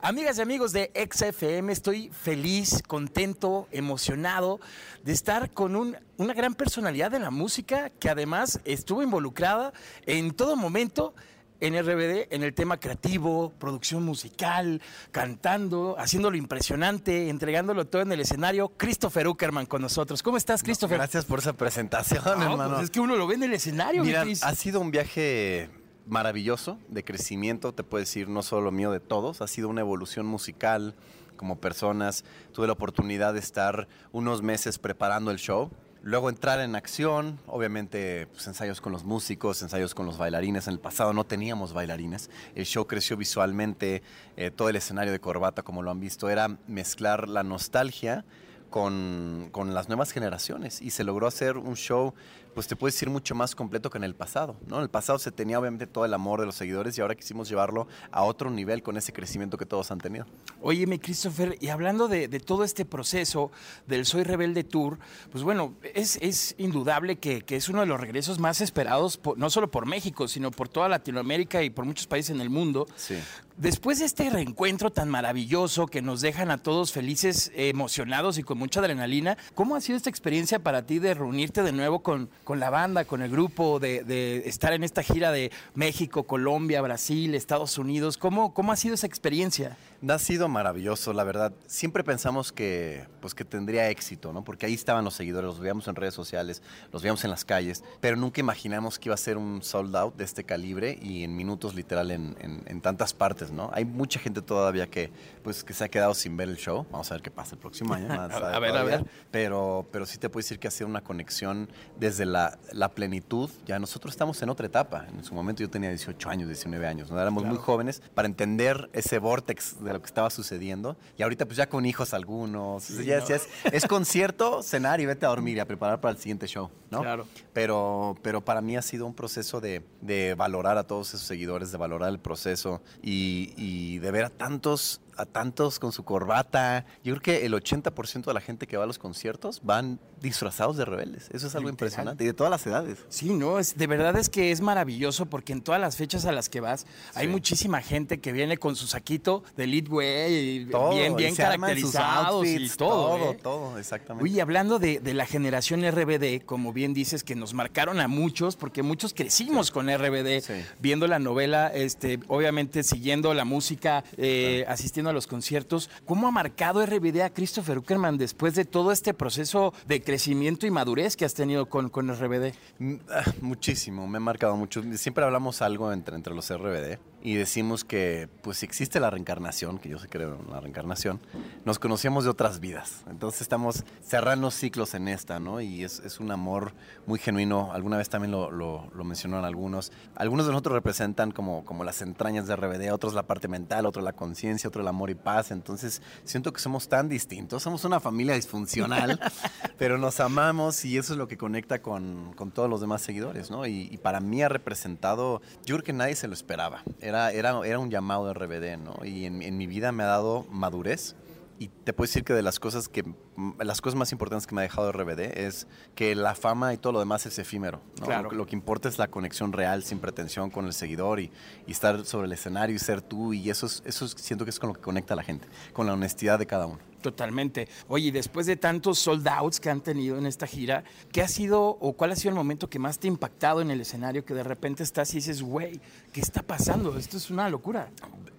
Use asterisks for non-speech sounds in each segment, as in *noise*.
Amigas y amigos de XFM, estoy feliz, contento, emocionado de estar con un- una gran personalidad de la música que además estuvo involucrada en todo momento en RBD, en el tema creativo, producción musical, cantando, haciéndolo impresionante, entregándolo todo en el escenario. Christopher Uckerman con nosotros. ¿Cómo estás, Christopher? Gracias por esa presentación, No, hermano. pues es que uno lo ve en el escenario, mi Mira, ha sido un viaje maravilloso de crecimiento, te puedo decir, no solo mío, de todos. Ha sido una evolución musical como personas. Tuve la oportunidad de estar unos meses preparando el show. Luego entrar en acción, obviamente pues, ensayos con los músicos, ensayos con los bailarines. En el pasado no teníamos bailarines. El show creció visualmente, eh, todo el escenario de corbata, como lo han visto, era mezclar la nostalgia con, con las nuevas generaciones y se logró hacer un show, pues te puedo decir, mucho más completo que en el pasado. ¿no? En el pasado se tenía obviamente todo el amor de los seguidores y ahora quisimos llevarlo a otro nivel con ese crecimiento que todos han tenido. Óyeme, Christopher, y hablando de, de todo este proceso del Soy Rebelde Tour, pues bueno, es, es indudable que, que es uno de los regresos más esperados, por- no solo por México, sino por toda Latinoamérica y por muchos países en el mundo. Sí. Después de este reencuentro tan maravilloso que nos dejan a todos felices, emocionados y con mucha adrenalina, ¿cómo ha sido esta experiencia para ti de reunirte de nuevo con, con la banda, con el grupo, de, de estar en esta gira de México, Colombia, Brasil, Estados Unidos? ¿Cómo, cómo ha sido esa experiencia? Ha sido maravilloso, la verdad. Siempre pensamos que, pues, que tendría éxito, ¿no? Porque ahí estaban los seguidores, los veíamos en redes sociales, los veíamos en las calles, pero nunca imaginamos que iba a ser un sold out de este calibre y en minutos literal en, en- en tantas partes, ¿no? Hay mucha gente todavía que, pues, que se ha quedado sin ver el show. Vamos a ver qué pasa el próximo año. *laughs* sabe A ver, a ver. Pero, pero sí te puedo decir que ha sido una conexión desde la, la plenitud. Ya nosotros estamos en otra etapa. En su momento yo tenía 18 años, 19 años, ¿no? Éramos muy jóvenes para entender ese vortex de lo que estaba sucediendo. Y ahorita pues ya con hijos algunos. ya, ya es, es concierto, cenar y vete a dormir y a preparar para el siguiente show, ¿no? Claro. Pero, pero para mí ha sido un proceso de, de valorar a todos esos seguidores, de valorar el proceso y, y de ver a tantos, a tantos con su corbata. Yo creo que el 80% de la gente que va a los conciertos van disfrazados de rebeldes. Eso es algo Literal. impresionante. Y de todas las edades. Sí, no, es, de verdad es que es maravilloso porque en todas las fechas a las que vas hay Sí. muchísima gente que viene con su saquito de lead way y Todo, bien, y bien sus caracterizados y todo. Todo, ¿eh? todo, exactamente. Oye, hablando de, de la generación RBD, como bien dices, que nos marcaron a muchos, porque muchos crecimos con RBD, Sí. viendo la novela, este, obviamente siguiendo la música, eh, asistiendo a los conciertos. ¿Cómo ha marcado RBD a Christopher Uckerman después de todo este proceso de crecimiento y madurez que has tenido con, con RBD? Mm, ah, Muchísimo, me ha marcado mucho. Siempre hablamos algo entre, entre los RBD y decimos que, pues, si existe la reencarnación, que yo sí creo en la reencarnación, nos conocíamos de otras vidas. Entonces estamos cerrando ciclos en esta, ¿no? Y es, es un amor muy genuino. Alguna vez también lo, lo, lo mencionaron algunos. Algunos de nosotros representan como, como las entrañas de RBD, otros la parte mental, otros la conciencia, otro el amor y paz. Entonces siento que somos tan distintos. Somos una familia disfuncional, *laughs* pero nos amamos y eso es lo que conecta con, con todos los demás seguidores, ¿no? Y, y para mí ha representado, yo creo que nadie se lo esperaba. Era, era, era un llamado de RBD, ¿no? Y en, en mi vida me ha dado madurez. Y te puedo decir que de las cosas que m- las cosas más importantes que me ha dejado RBD es que la fama y todo lo demás es efímero. ¿no? Claro. Lo, que- lo que importa es la conexión real, sin pretensión con el seguidor y, y estar sobre el escenario y ser tú. Y eso, es, eso es- siento que es con lo que conecta a la gente, con la honestidad de cada uno. Totalmente. Oye, después de tantos sold outs que han tenido en esta gira, ¿qué ha sido o cuál ha sido el momento que más te ha impactado en el escenario que de repente estás y dices, güey, ¿qué está pasando? Esto es una locura.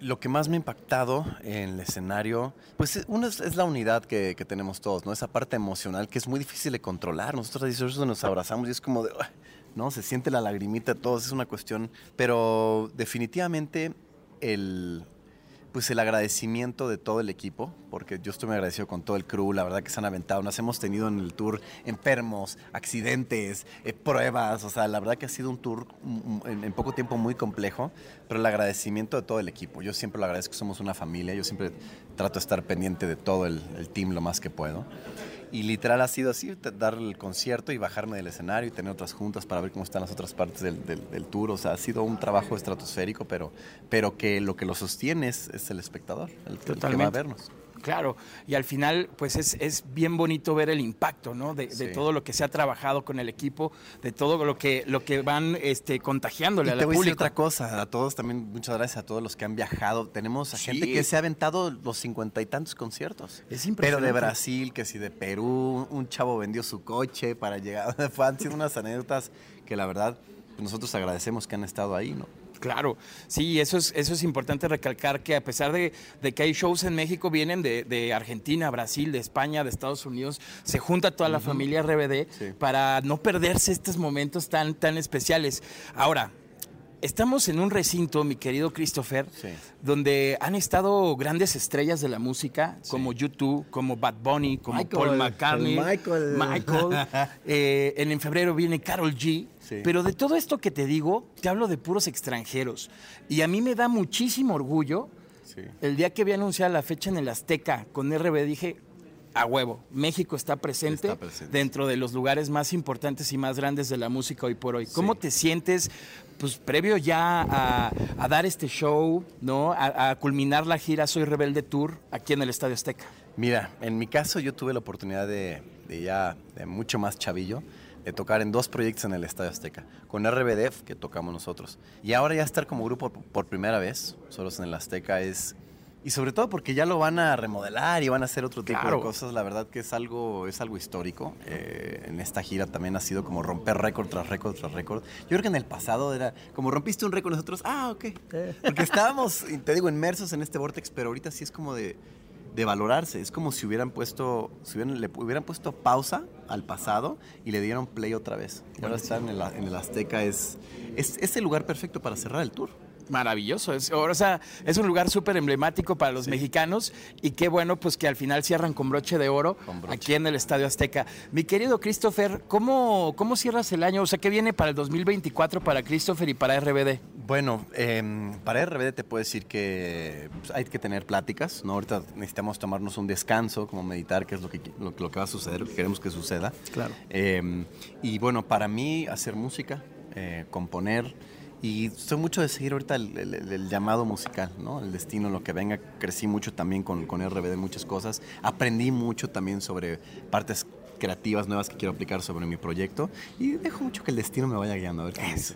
Lo que más me ha impactado en el escenario, pues uno es, la unidad que, tenemos todos, ¿no? Esa parte emocional que es muy difícil de controlar. Nosotros a 18 nos abrazamos y es como de, ¿no? Se siente la lagrimita todos, es una cuestión. Pero definitivamente el, pues el agradecimiento de todo el equipo, porque yo estoy muy agradecido con todo el crew, la verdad que se han aventado, nos hemos tenido en el tour enfermos, accidentes, eh, pruebas, o sea, la verdad que ha sido un tour en, en poco tiempo muy complejo, pero el agradecimiento de todo el equipo, yo siempre lo agradezco, somos una familia, yo siempre trato de estar pendiente de todo el, el team lo más que puedo. Y literal ha sido así, dar el concierto y bajarme del escenario y tener otras juntas para ver cómo están las otras partes del, del- del tour. O sea, ha sido un trabajo estratosférico, pero, pero que lo que lo sostiene es, es el espectador, el, el que va a vernos. Claro, y al final, pues es, es bien bonito ver el impacto, ¿no? De, de todo lo que se ha trabajado con el equipo, de todo lo que, lo que van este, contagiándole Y al te voy a decir otra cosa, a todos también, muchas gracias a todos los que han viajado. Tenemos a Sí. gente que se ha aventado los cincuenta y tantos conciertos. Es Pero impresionante. de Brasil, que si de Perú, un chavo vendió su coche para llegar. *laughs* Han sido unas anécdotas que la verdad pues, nosotros agradecemos que han estado ahí, ¿no? Claro, sí, eso es, eso es importante recalcar que a pesar de, de que hay shows en México, vienen de, de Argentina, Brasil, de España, de Estados Unidos, se junta toda la familia RBD Sí. para no perderse estos momentos tan, tan especiales. Ahora, estamos en un recinto, mi querido Christopher, Sí. donde han estado grandes estrellas de la música, Sí. como YouTube, como Bad Bunny, como Michael, Paul McCartney, el Michael. Michael. *laughs* Eh, en, en febrero viene Carol G. Sí. Pero de todo esto que te digo, te hablo de puros extranjeros. Y a mí me da muchísimo orgullo. El día que vi anunciada la fecha en el Azteca con RB, dije, a huevo, México está presente, Está presente. dentro de los lugares más importantes y más grandes de la música hoy por hoy. ¿Cómo te sientes, pues, previo ya a, a dar este show, ¿no? A, a culminar la gira Soy Rebelde Tour aquí en el Estadio Azteca? Mira, en mi caso yo tuve la oportunidad de, de ya de mucho más chavillo, de tocar en dos proyectos en el Estadio Azteca, con RBD, que tocamos nosotros. Y ahora ya estar como grupo por primera vez, solos en el Azteca, es... Y sobre todo porque ya lo van a remodelar y van a hacer otro tipo Claro. de cosas, la verdad que es algo, es algo histórico. Eh, en esta gira también ha sido como romper récord tras récord tras récord. Yo creo que en el pasado era como rompiste un récord nosotros, ah, ok. Porque estábamos, te digo, inmersos en este vortex, pero ahorita sí es como de, de valorarse. Es como si hubieran puesto, si hubieran, le hubieran puesto pausa al pasado y le dieron play otra vez. Ahora estar en el, en el Azteca es, es, es el lugar perfecto para cerrar el tour. Maravilloso. Es, o sea, es un lugar súper emblemático para los mexicanos y qué bueno pues que al final cierran con broche de oro broche. aquí en el Estadio Azteca. Mi querido Christopher, ¿cómo, ¿cómo cierras el año? O sea, ¿qué viene para el 2024 para Christopher y para RBD? Bueno, em, para RBD te puedo decir que pues, hay que tener pláticas, ¿no? Ahorita necesitamos tomarnos un descanso, como meditar, que es lo que, lo, lo que va a suceder, lo que queremos que suceda. Claro. Em, y bueno, para mí hacer música, eh, componer, y soy mucho de seguir ahorita el, llamado musical, ¿no? El destino, lo que venga. Crecí mucho también con, con RBD, muchas cosas. Aprendí mucho también sobre partes creativas nuevas que quiero aplicar sobre mi proyecto. Y dejo mucho que el destino me vaya guiando. A ver qué dice.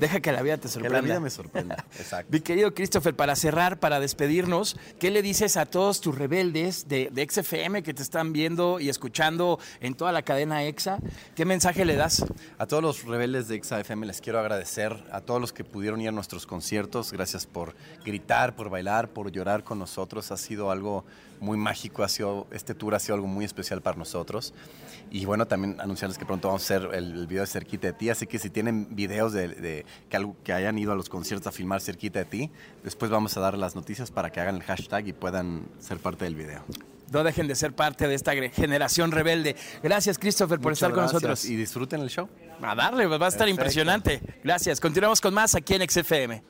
Deja que la vida te Que sorprenda. la vida me sorprenda. *laughs* Exacto. Mi querido Christopher, para cerrar, para despedirnos, ¿qué le dices a todos tus rebeldes de, de XFM que te están viendo y escuchando en toda la cadena EXA? ¿Qué mensaje le das? A todos los rebeldes de XAFM les quiero agradecer, a todos los que pudieron ir a nuestros conciertos, gracias por gritar, por bailar, por llorar con nosotros, ha sido algo muy mágico, ha sido, este tour ha sido algo muy especial para nosotros. Y bueno, también anunciarles que pronto vamos a hacer el, el video de Cerquita de Ti, así que si tienen videos de, de- que, algo- que hayan ido a los conciertos a filmar Cerquita de Ti, después vamos a dar las noticias para que hagan el hashtag y puedan ser parte del video. No dejen de ser parte de esta generación rebelde. Gracias, Christopher, por Muchas estar con gracias nosotros. Y disfruten el show. A darle, va a estar Perfecto. impresionante. Gracias. Continuamos con más aquí en XFM.